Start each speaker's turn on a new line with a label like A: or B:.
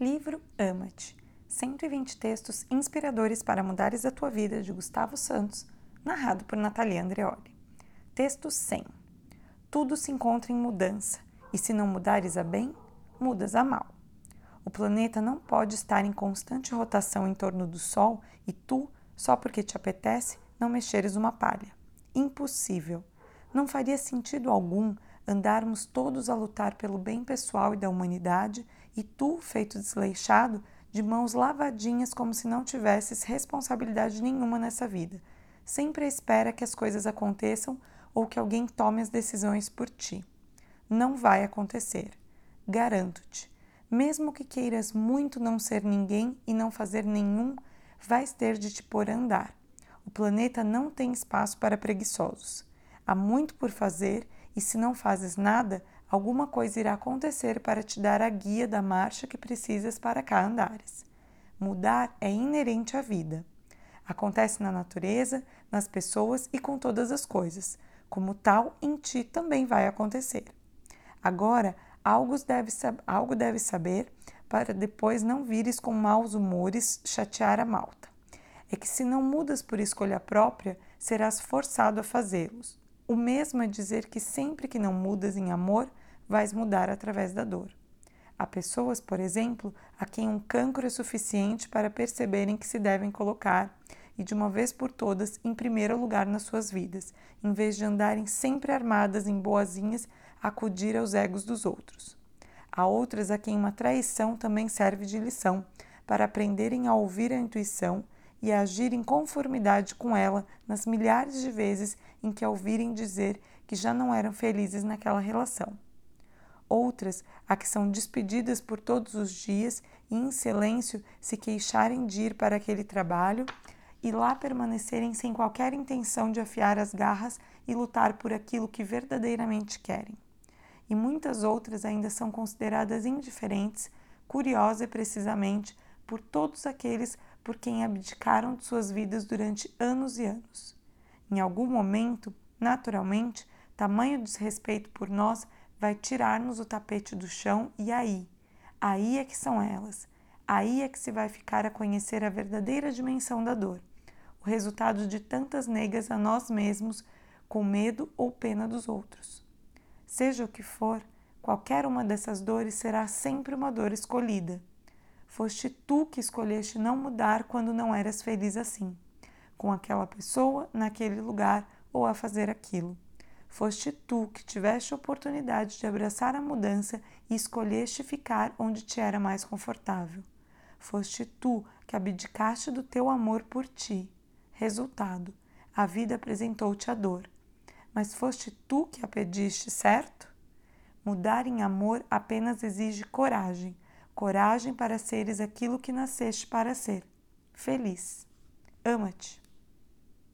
A: Livro Ama-te. 120 textos inspiradores para mudares a tua vida de Gustavo Santos, narrado por Natalia Andreoli. Texto 100. Tudo se encontra em mudança, e se não mudares a bem, mudas a mal. O planeta não pode estar em constante rotação em torno do Sol e tu, só porque te apetece, não mexeres uma palha. Impossível. Não faria sentido algum andarmos todos a lutar pelo bem pessoal e da humanidade, e tu, feito desleixado, de mãos lavadinhas como se não tivesses responsabilidade nenhuma nessa vida, sempre espera que as coisas aconteçam ou que alguém tome as decisões por ti. Não vai acontecer. Garanto-te. Mesmo que queiras muito não ser ninguém e não fazer nenhum, vais ter de te pôr a andar. O planeta não tem espaço para preguiçosos. Há muito por fazer e se não fazes nada, alguma coisa irá acontecer para te dar a guia da marcha que precisas para cá andares. Mudar é inerente à vida. Acontece na natureza, nas pessoas e com todas as coisas. Como tal, em ti também vai acontecer. Agora, algo deve, algo deve saber para depois não vires com maus humores chatear a malta. É que se não mudas por escolha própria, serás forçado a fazê-los. O mesmo é dizer que sempre que não mudas em amor, vais mudar através da dor. Há pessoas, por exemplo, a quem um cancro é suficiente para perceberem que se devem colocar, e de uma vez por todas, em primeiro lugar nas suas vidas, em vez de andarem sempre armadas em boazinhas a acudir aos egos dos outros. Há outras a quem uma traição também serve de lição, para aprenderem a ouvir a intuição e agir em conformidade com ela nas milhares de vezes em que a ouvirem dizer que já não eram felizes naquela relação. Outras, a que são despedidas por todos os dias e em silêncio se queixarem de ir para aquele trabalho e lá permanecerem sem qualquer intenção de afiar as garras e lutar por aquilo que verdadeiramente querem. E muitas outras ainda são consideradas indiferentes, curiosas precisamente por todos aqueles por quem abdicaram de suas vidas durante anos e anos. Em algum momento, naturalmente, tamanho desrespeito por nós vai tirar-nos o tapete do chão e aí, aí é que são elas. Aí é que se vai ficar a conhecer a verdadeira dimensão da dor, o resultado de tantas negas a nós mesmos com medo ou pena dos outros. Seja o que for, qualquer uma dessas dores será sempre uma dor escolhida Foste tu que escolheste não mudar quando não eras feliz assim, com aquela pessoa, naquele lugar ou a fazer aquilo. Foste tu que tiveste a oportunidade de abraçar a mudança e escolheste ficar onde te era mais confortável. Foste tu que abdicaste do teu amor por ti. Resultado: a vida apresentou-te a dor. Mas foste tu que a pediste, certo? Mudar em amor apenas exige coragem coragem para seres aquilo que nasceste para ser. Feliz. Ama-te.